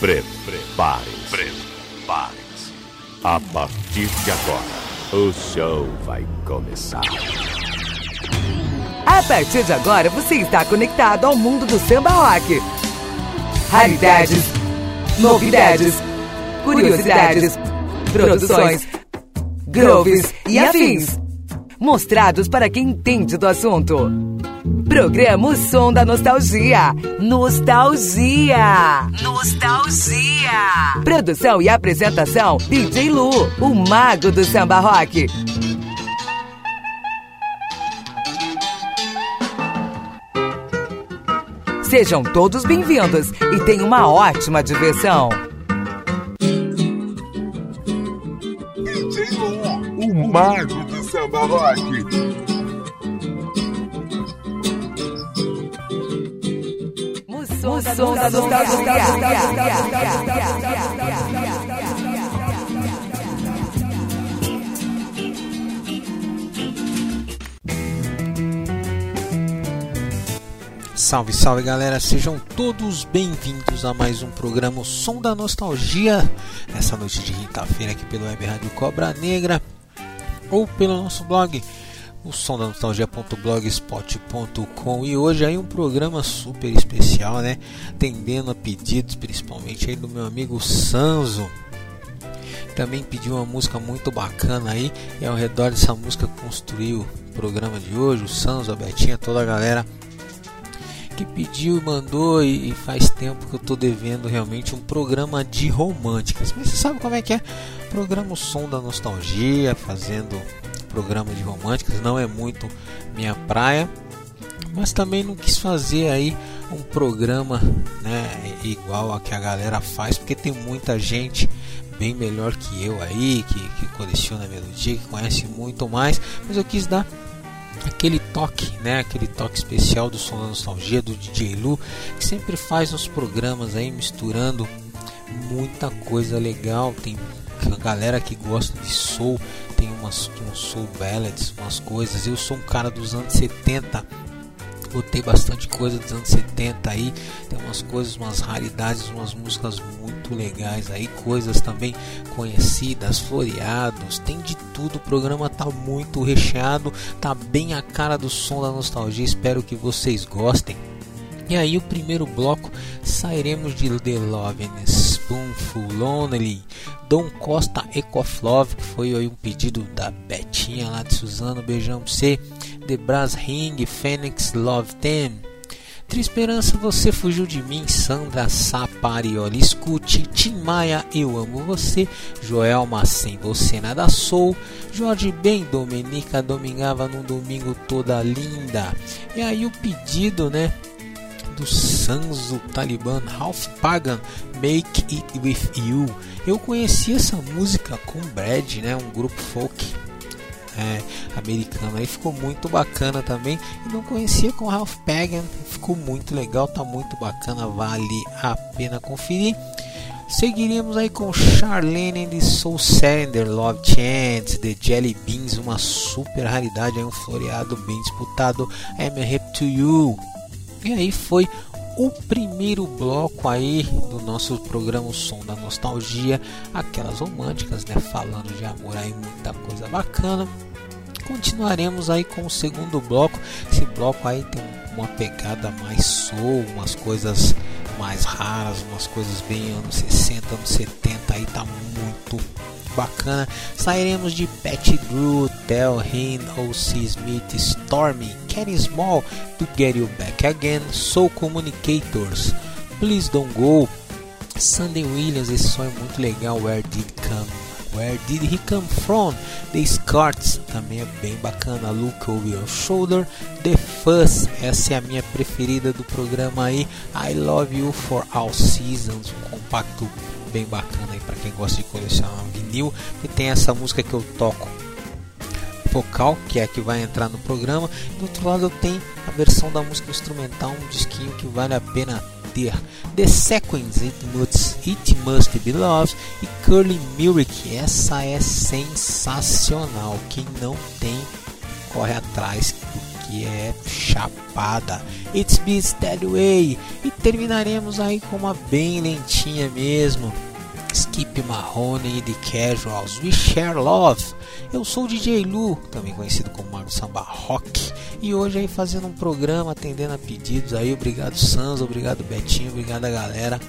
Prepare-se. A partir de agora, o show vai começar. A partir de agora, você está conectado ao mundo do samba rock. Raridades, novidades, curiosidades, produções, grooves e afins. Mostrados para quem entende do assunto. Programa O Som da Nostalgia. Nostalgia. Nostalgia. Produção e apresentação: DJ Lu, o mago do samba rock. Sejam todos bem-vindos e tenham uma ótima diversão. DJ Lu, o mago do samba rock. O som da Salve, salve galera, sejam todos bem-vindos a mais um programa o Som da Nostalgia, nessa noite de quinta-feira aqui pelo Web Rádio Cobra Negra ou pelo nosso blog, o som da nostalgia.blogspot.com e hoje aí um programa super especial, né? Atendendo a pedidos, principalmente aí do meu amigo Sanzo. Também pediu uma música muito bacana aí e ao redor dessa música construiu o programa de hoje, o Sanzo, a Betinha, toda a galera que pediu e mandou e, faz tempo que eu tô devendo realmente um programa de românticas. Mas você sabe como é que é? Programa o som da nostalgia, fazendo programa de românticas, não é muito minha praia. Mas também não quis fazer aí um programa né, igual a que a galera faz, porque tem muita gente bem melhor que eu aí, que, que coleciona melodia, que conhece muito mais, mas eu quis dar aquele toque, né, aquele toque especial do som da nostalgia do DJ Lu, que sempre faz uns programas aí misturando muita coisa legal. Tem a galera que gosta de soul, tem umas, umas soul ballads, umas coisas. Eu sou um cara dos anos 70 botei bastante coisa dos anos 70 aí, tem umas coisas, umas raridades, umas músicas muito legais aí, coisas também conhecidas, floreados, tem de tudo, o programa tá muito recheado, tá bem a cara do som da nostalgia, espero que vocês gostem. E aí o primeiro bloco sairemos de The Love and Spoonful Lonely, Dom Costa Ecoflove, que foi um pedido da Betinha lá de Suzano, beijão pra você. The Brass Ring, Phoenix Love Them. Trisperança, você fugiu de mim, Sandra Saparioli. Escute, Tim Maia, eu amo você. Joelma, sem você nada sou. Jorge Ben, Domenica domingava num domingo toda linda. E aí o pedido, né? Do Sanzo Taliban, Ralph Pagan, Make It With You. Eu conheci essa música com Brad, né? Um grupo folk é, americano aí ficou muito bacana também e não conhecia com Ralph Pagan ficou muito legal tá muito bacana vale a pena conferir Seguiríamos aí com Charlene de Soul Sender, Love Chance, The Jelly Beans, uma super raridade, aí um floreado bem disputado, I'm a Hip to You. E aí foi o primeiro bloco aí do nosso programa o Som da Nostalgia, aquelas românticas, né, falando de amor aí, muita coisa bacana continuaremos aí com o segundo bloco. Esse bloco aí tem uma pegada mais soul, umas coisas mais raras, umas coisas bem anos 60, anos 70 aí tá muito bacana. Sairemos de Pat Drew, Del Hinn, O.C. Smith, Stormy, Kenny Small, To Get You Back Again, Soul Communicators, Please Don't Go, Sunday Williams, esse som é muito legal, Where Did Come Where Did He Come From? The Scarts também é bem bacana. Look Over Your Shoulder. The Fuzz, essa é a minha preferida do programa aí. I Love You For All Seasons, um compacto bem bacana aí para quem gosta de colecionar vinil. E tem essa música que eu toco vocal, que é a que vai entrar no programa. Do outro lado eu tenho a versão da música instrumental, um disquinho que vale a pena ter The Sequence It Must, It Must Be Love e Curly Myrick. Essa é sensacional. Quem não tem, corre atrás, que é chapada. It's Beats That Way. E terminaremos aí com uma bem lentinha mesmo. Skip Marrone The Casuals, We Share Love. Eu sou o DJ Lu, também conhecido como Mago Samba Rock, e hoje aí fazendo um programa atendendo a pedidos aí. Obrigado Sans, obrigado Betinho, obrigado a galera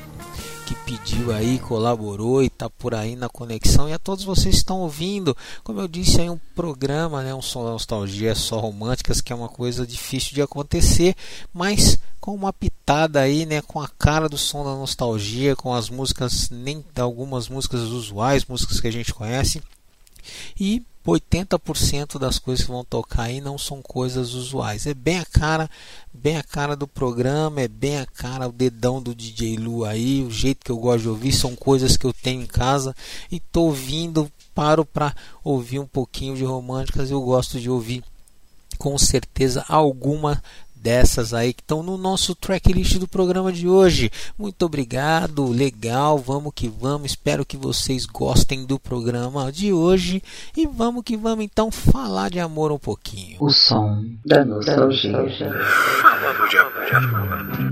que pediu aí, colaborou e tá por aí na conexão e a todos vocês que estão ouvindo. Como eu disse aí um programa, né, um som da nostalgia só românticas, que é uma coisa difícil de acontecer, mas com uma pitada aí, né, com a cara do som da nostalgia, com as músicas nem algumas músicas usuais, músicas que a gente conhece. E 80% das coisas que vão tocar aí não são coisas usuais. É bem a cara, bem a cara do programa, é bem a cara o dedão do DJ Lu aí, o jeito que eu gosto de ouvir são coisas que eu tenho em casa e tô ouvindo, paro para ouvir um pouquinho de românticas, eu gosto de ouvir com certeza alguma dessas aí que estão no nosso tracklist do programa de hoje. Muito obrigado, legal, vamos que vamos. Espero que vocês gostem do programa de hoje e vamos que vamos então falar de amor um pouquinho. O som da nostalgia. Falando de amor.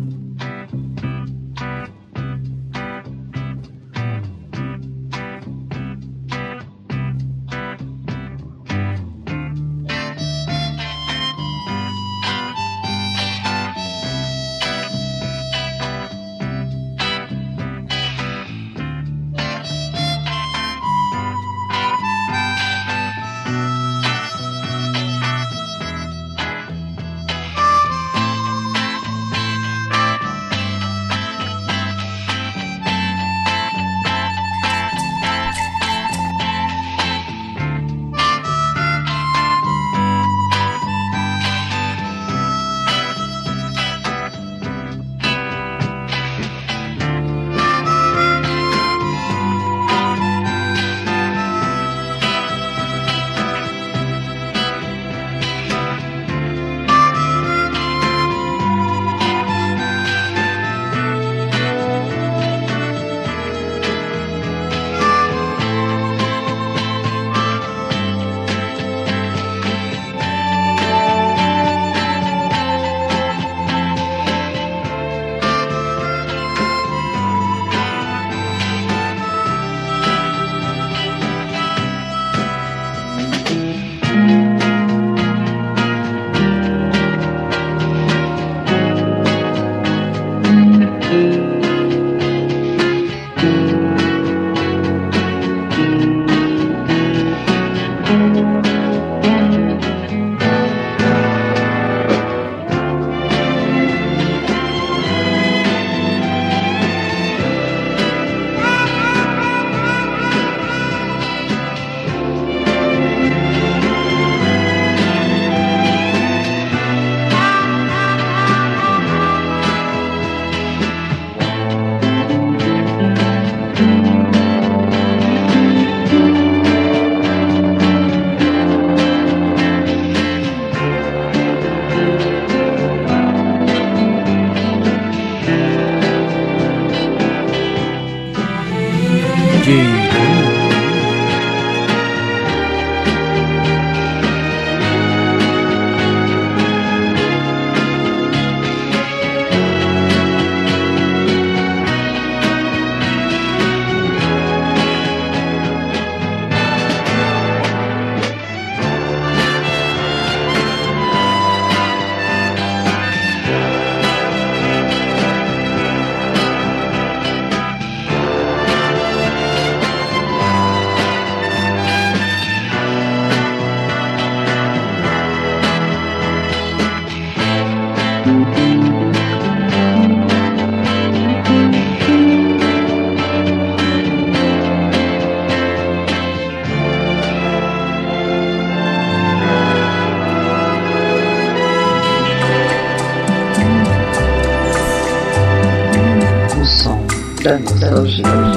Som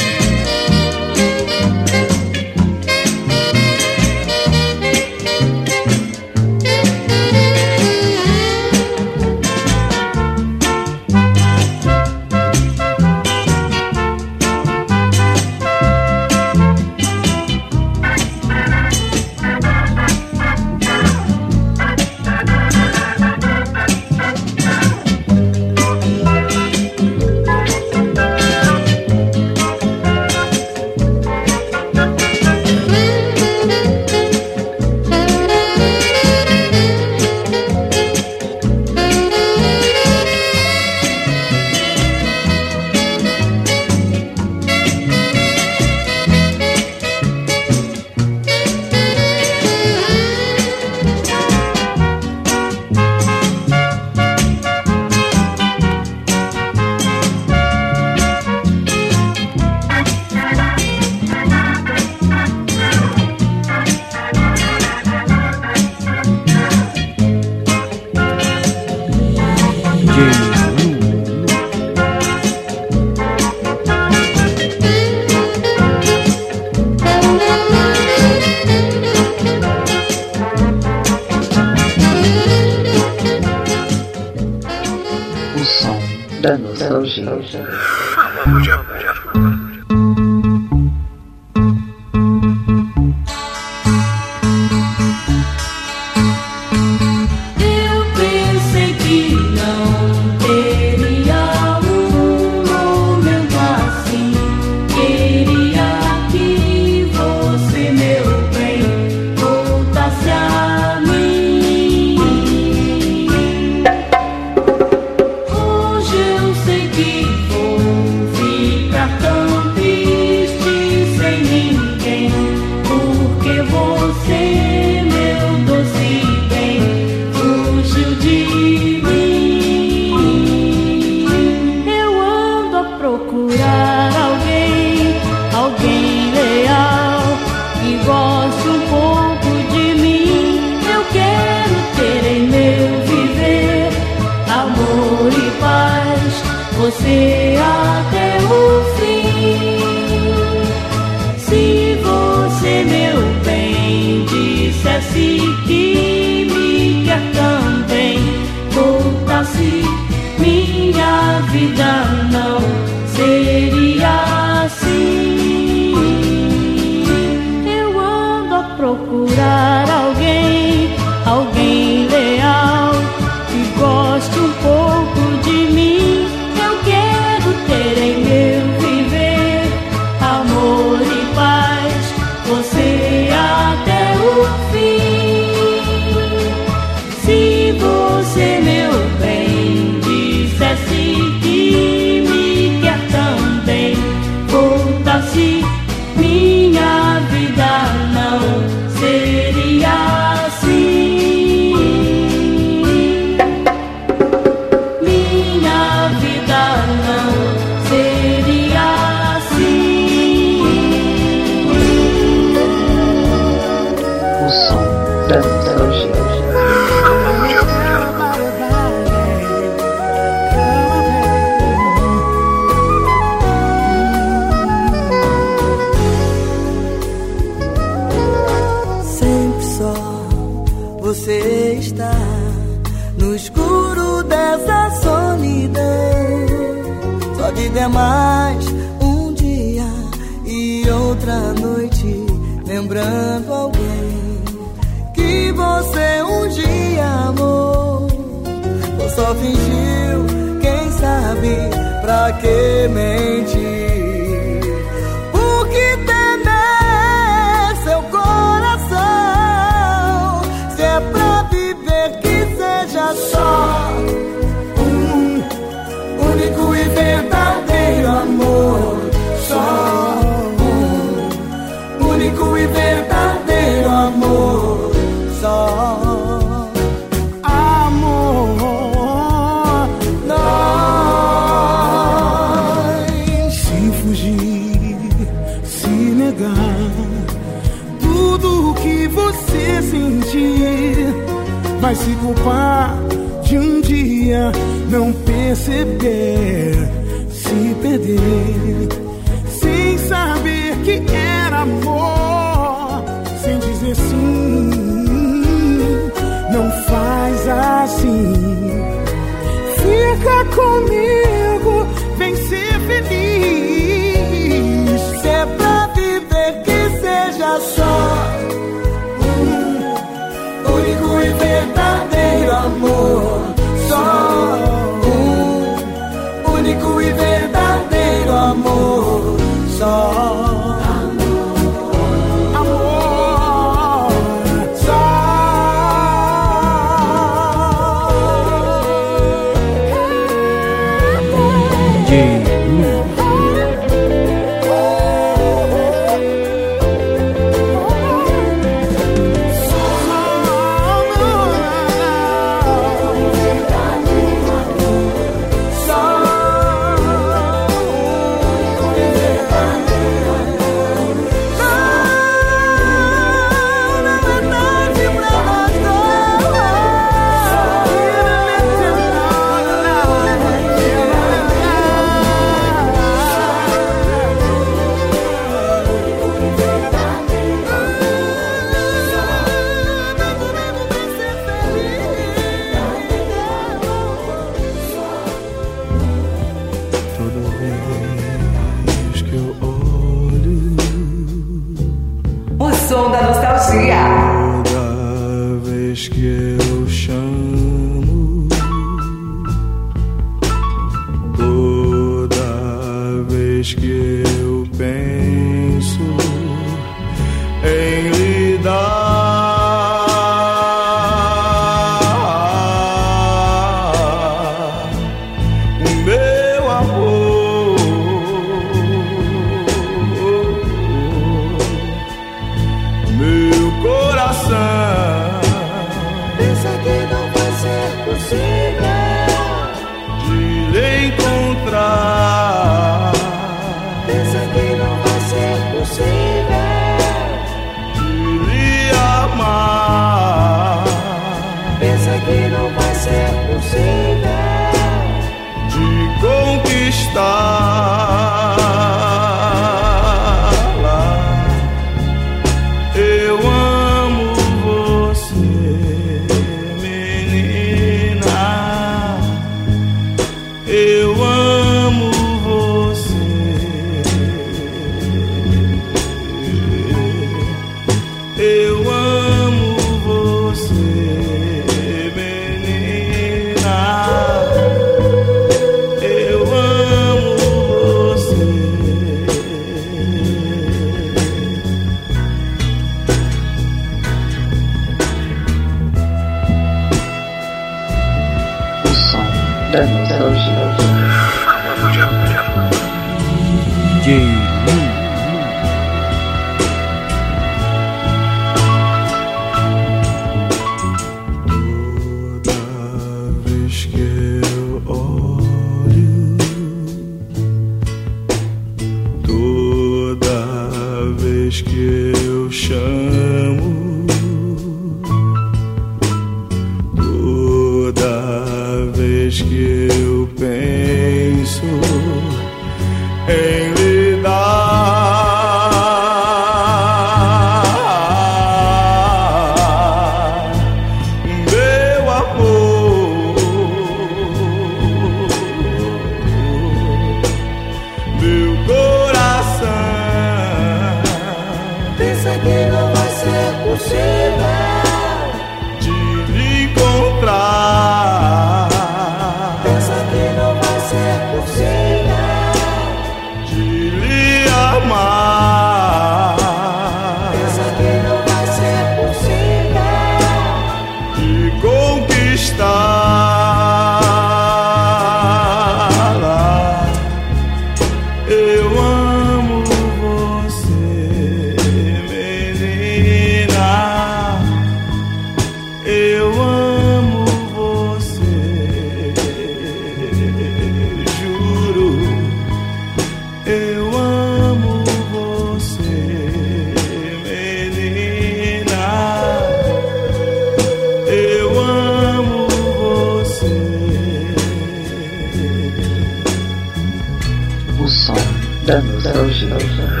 nostalgia. Juro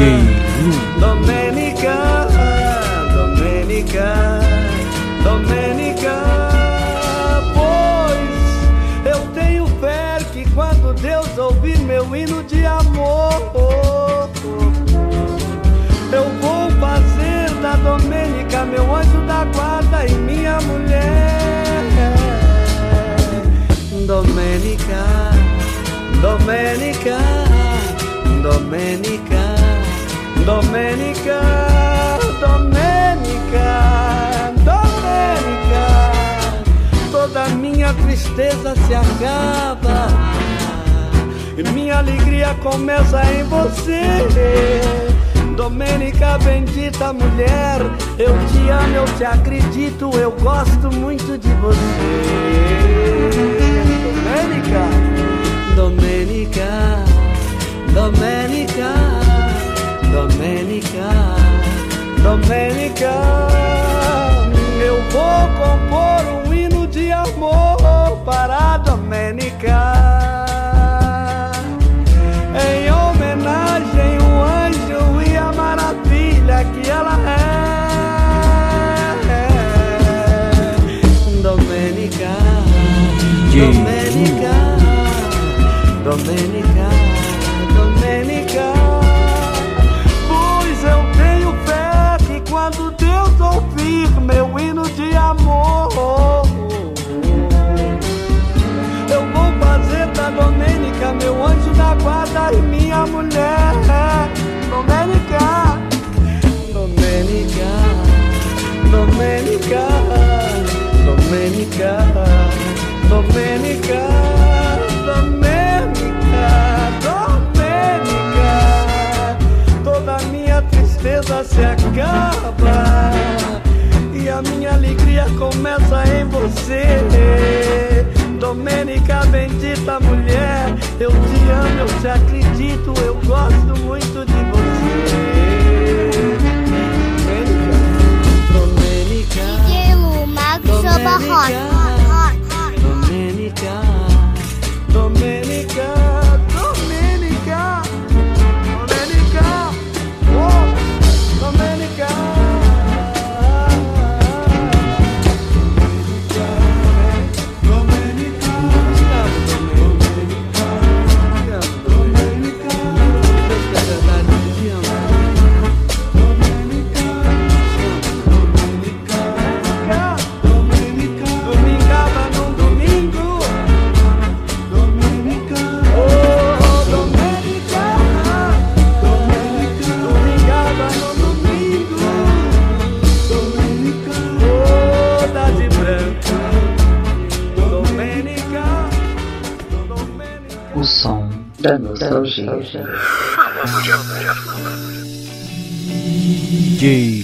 Lu. Domenica, Domenica, Domenica. Pois eu tenho fé que quando Deus ouvir meu hino de amor, eu vou fazer da Domenica meu anjo da guarda e minha mulher. Domenica, Domenica, Domenica. Domenica, Domenica, Domenica, toda minha tristeza se acaba e minha alegria começa em você. Domênica, bendita mulher, eu te amo, eu te acredito, eu gosto muito de você. Domênica, Domênica, Domênica. Domenica, Domenica, eu vou compor um hino de amor para a Domenica. Em homenagem ao anjo e à maravilha que ela é. Domenica, Domenica, Domenica. Domenica, Domenica, Domenica, Domenica, Domenica. Toda minha tristeza se acaba e a minha alegria começa em você. Domenica, bendita mulher, eu te amo, eu te acredito, eu gosto muito 八号单单身单身一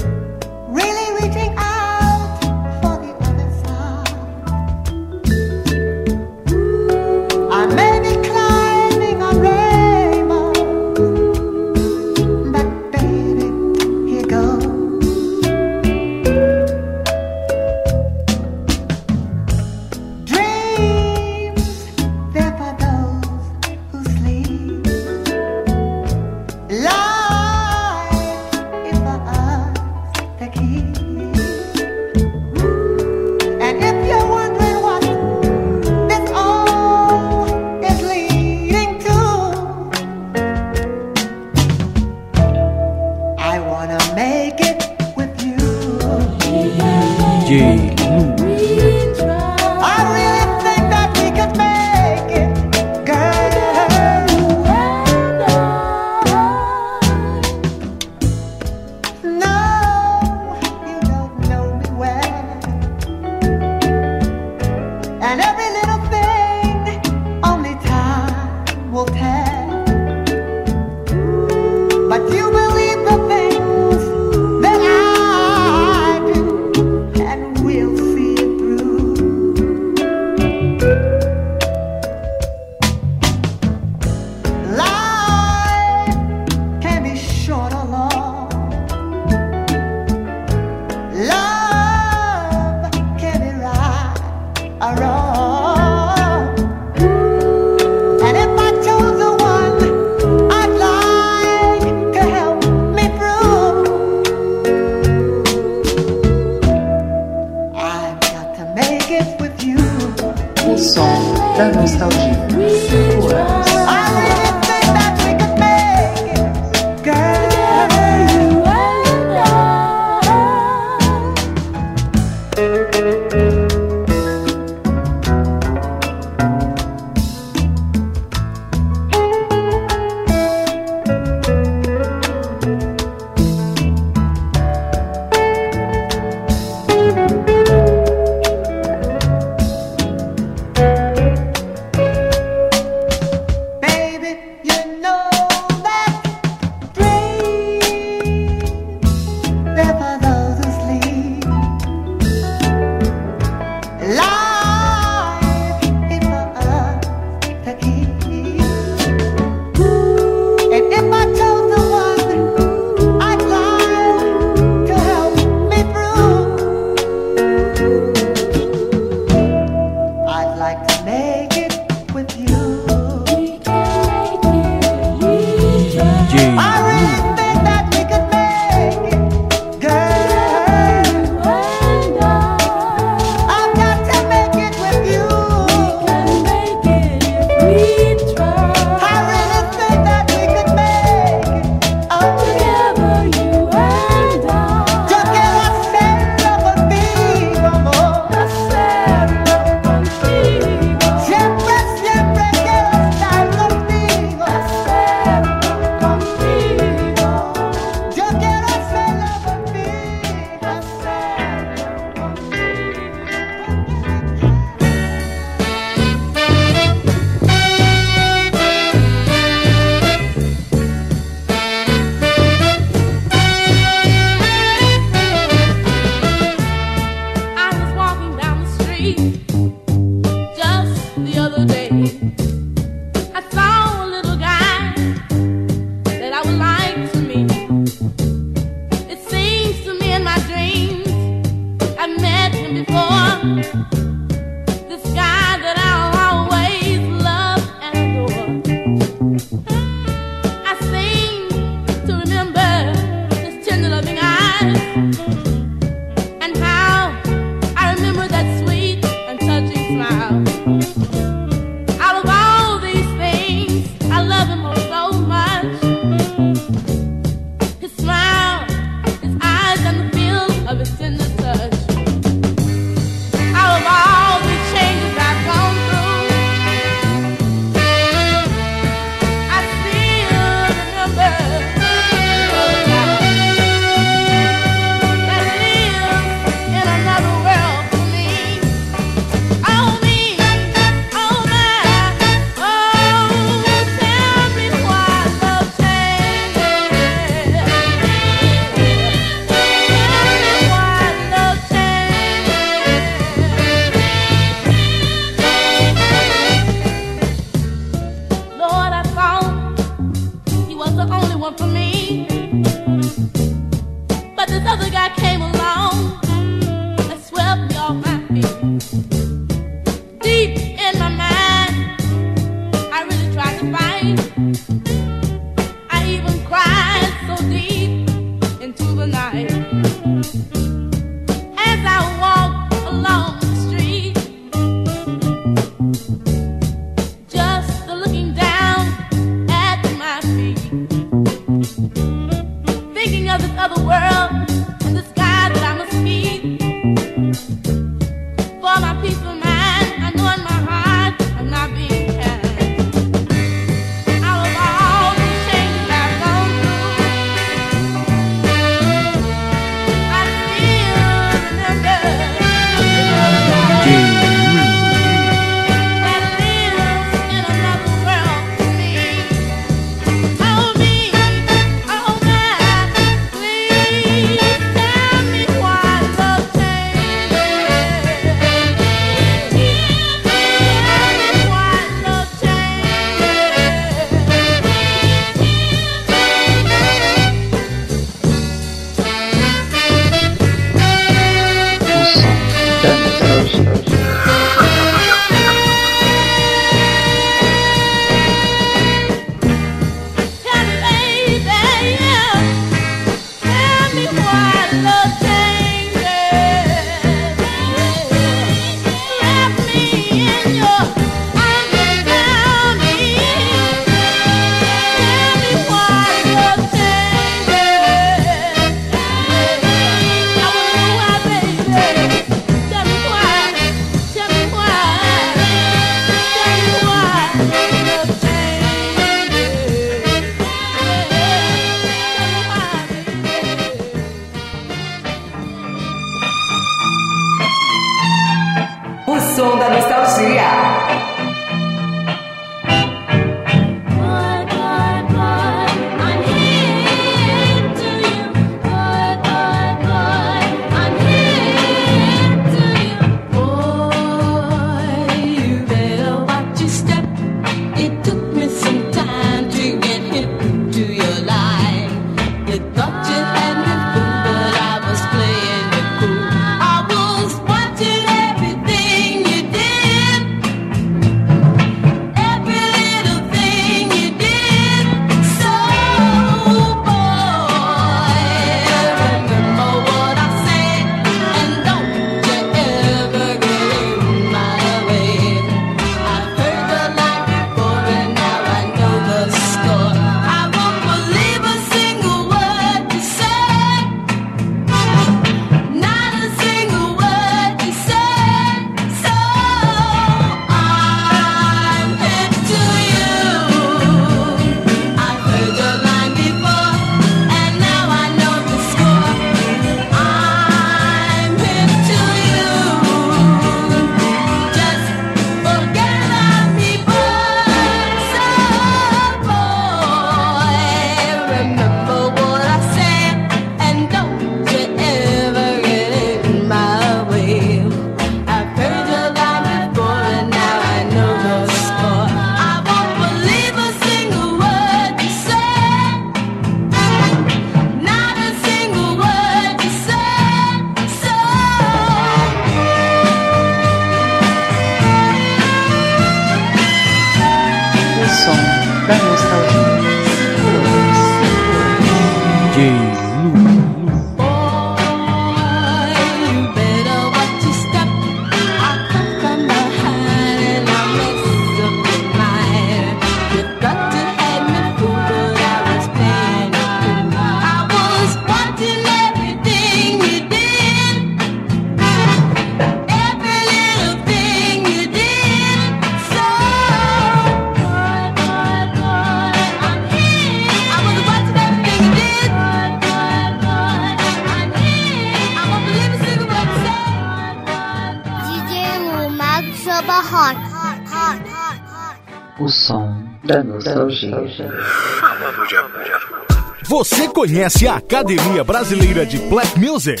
conhece a Academia Brasileira de Black Music?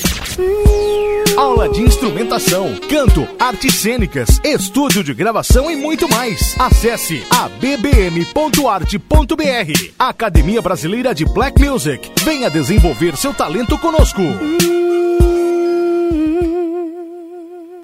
Aula de instrumentação, canto, artes cênicas, estúdio de gravação e muito mais. Acesse abbm.arte.br. Academia Brasileira de Black Music. Venha desenvolver seu talento conosco.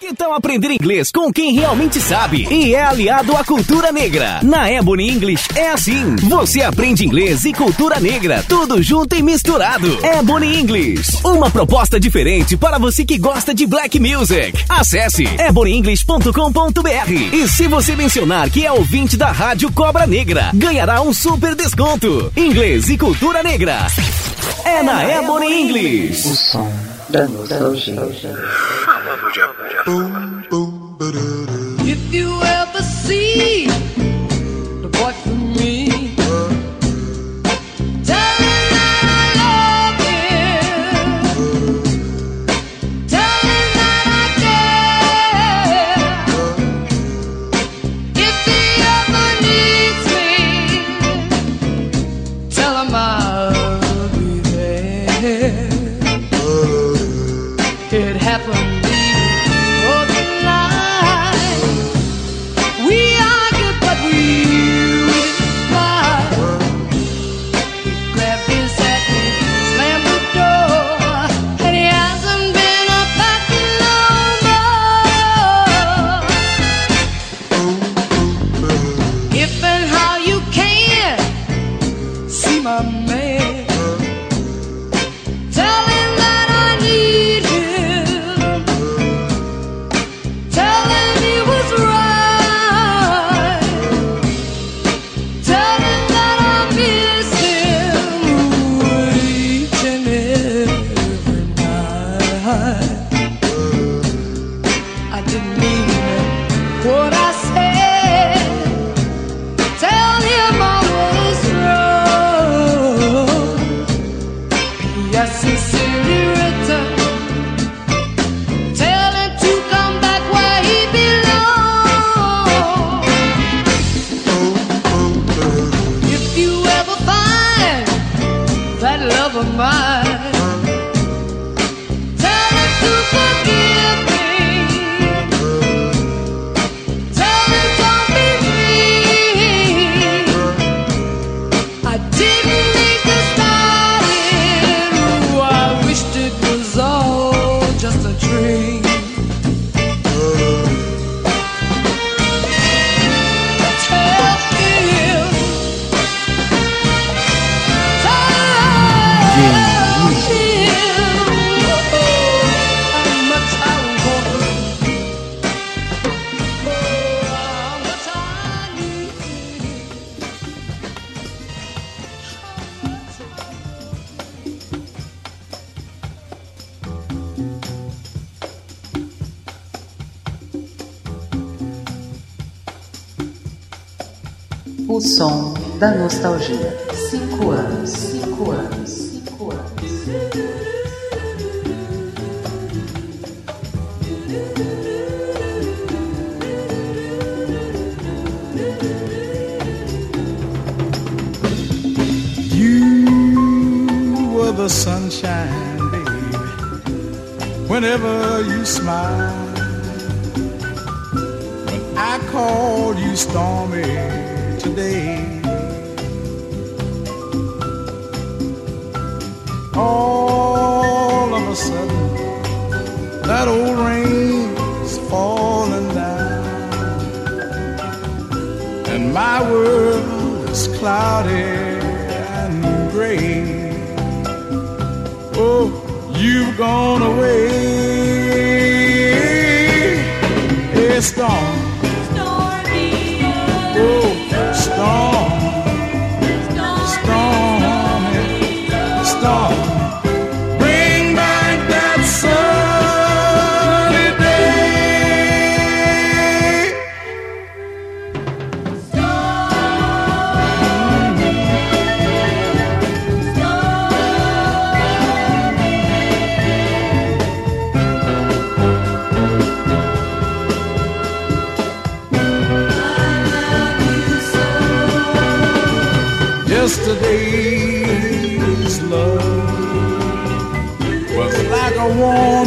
Que tal aprender inglês com quem realmente sabe e é aliado à cultura negra? Na Ebony English é assim. Você aprende inglês e cultura negra, tudo junto e misturado. Ebony English, uma proposta diferente para você que gosta de black music. Acesse ebonyenglish.com.br e se você mencionar que é ouvinte da Rádio Cobra Negra, ganhará um super desconto. Inglês e cultura negra. É na Ebony English. O som da nostalgia. If you ever see the boy from me, tell him that I love him. Tell him that I care. If he ever needs me, tell him I'll be there. It happened the sunshine, baby. Whenever you smile, I called you stormy today, all of a sudden that old rain's falling down, and my world is cloudy You've gone away. A storm.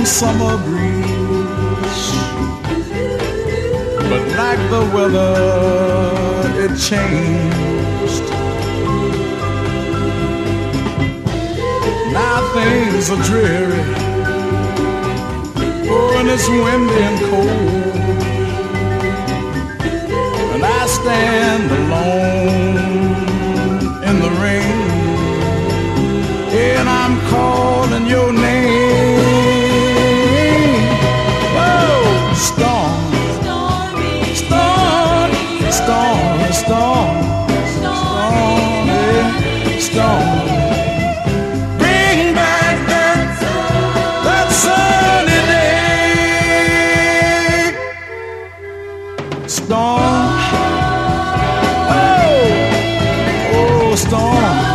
summer breeze. But like the weather, it changed. Now things are dreary. Oh, and it's windy and cold. And I stand alone storm. Oh, oh, storm.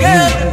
Girl.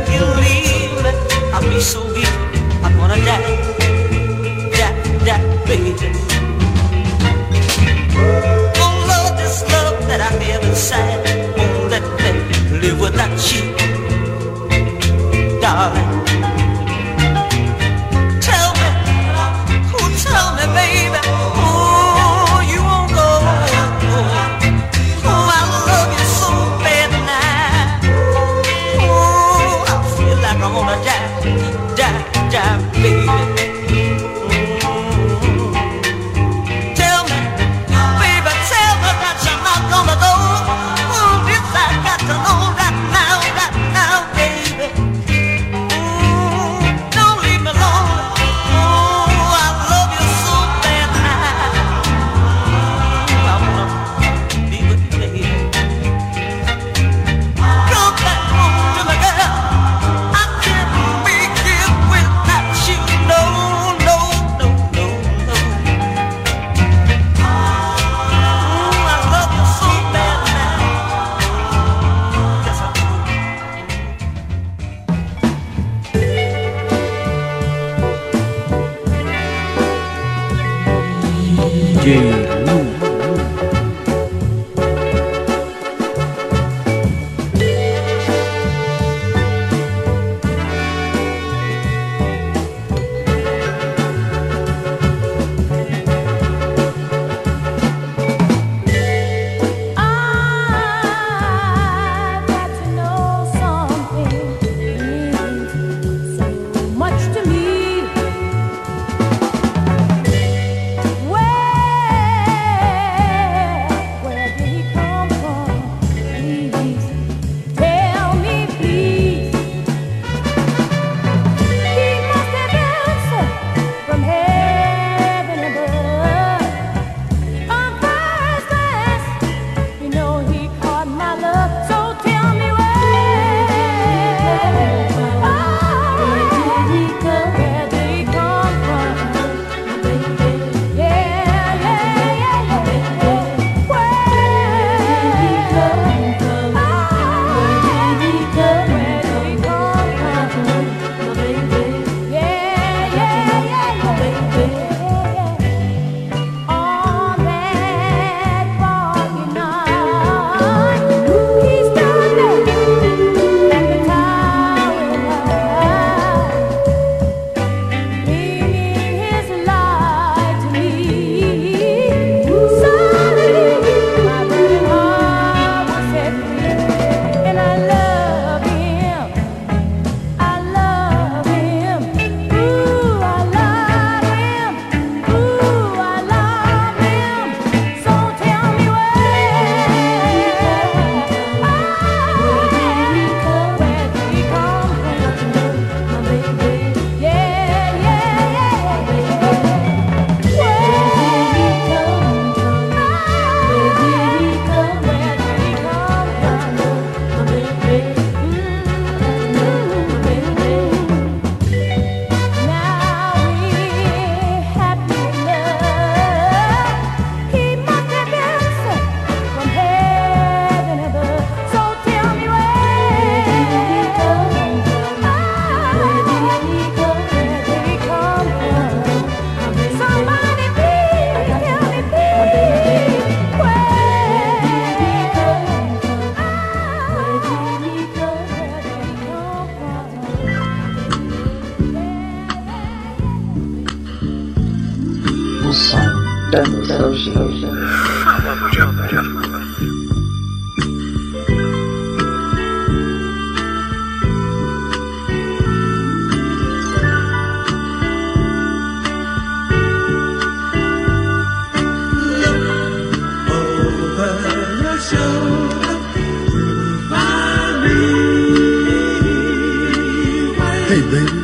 Hey, baby,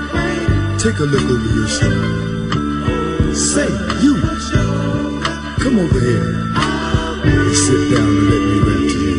take a look over your shoulder. Say, you, come over here and sit down and let me rap to you.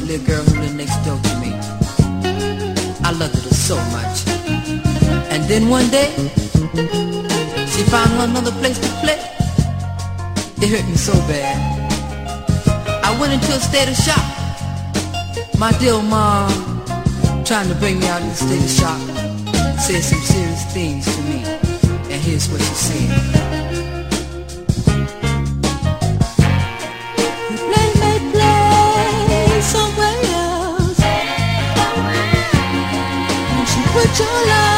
little girl who lived next door to me. I loved her so much. And then one day, she found another place to play. It hurt me so bad. I went into a state of shock. My dear mom, trying to bring me out of the state of shock, said some serious things to me. And here's what she said. your love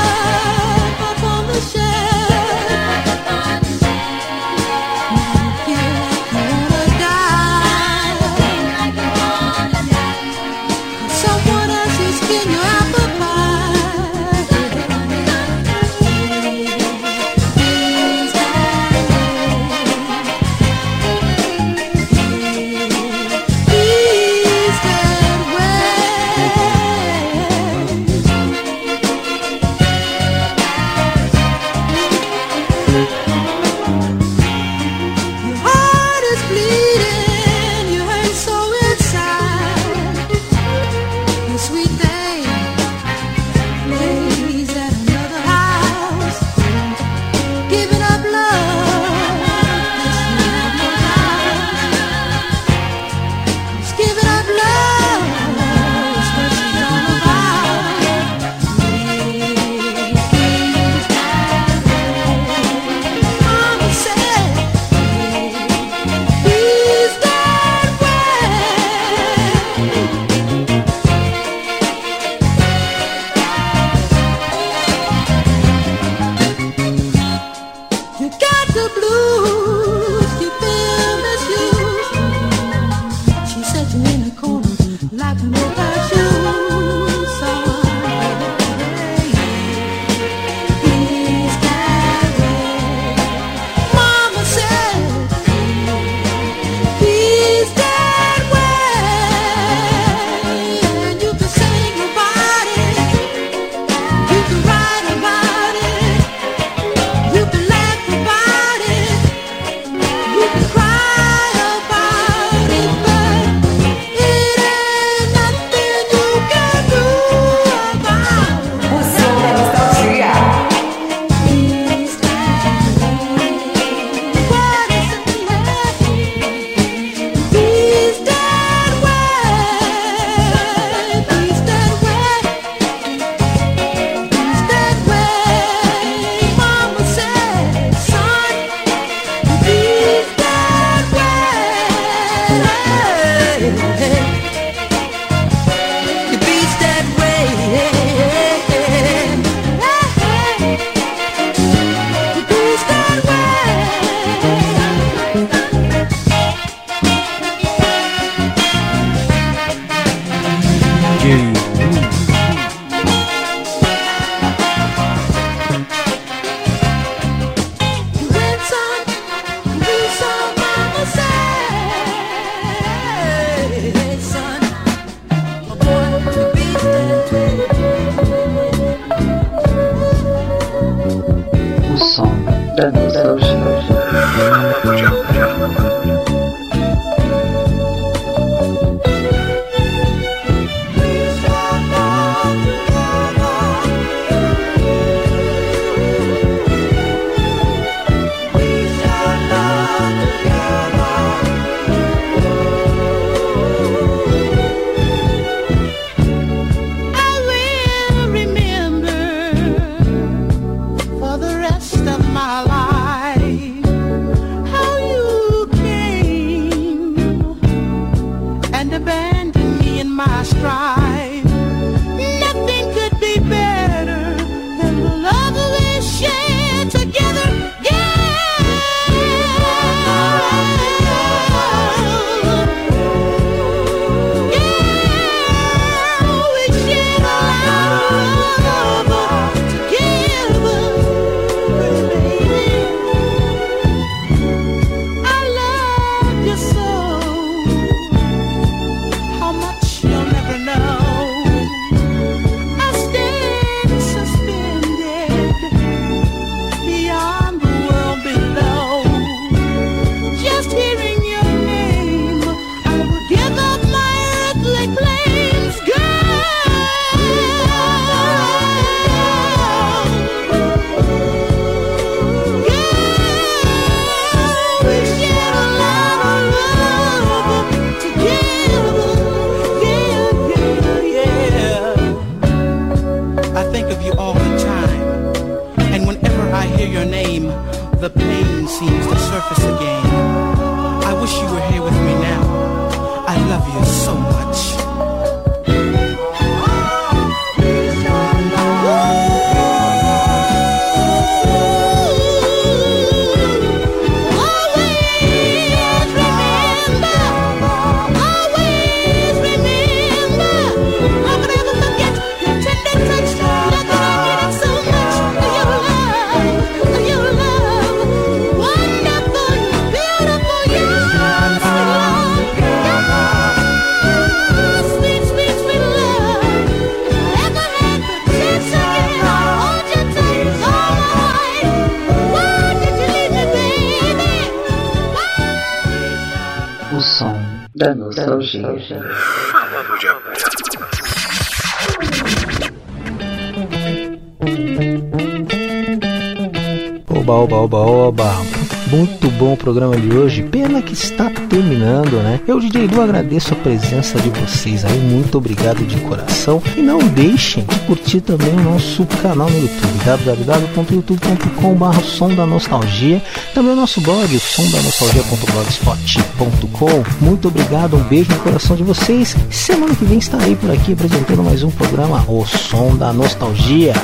programa de hoje. Pena que está terminando, né? Eu, DJ Edu, agradeço a presença de vocês aí. Muito obrigado de coração. E não deixem de curtir também o nosso canal no YouTube, www.youtube.com.br Som da Nostalgia. Também o nosso blog, o somdanostalgia.blogspot.com. Muito obrigado, um beijo no coração de vocês. Semana que vem estarei por aqui apresentando mais um programa, O Som da Nostalgia.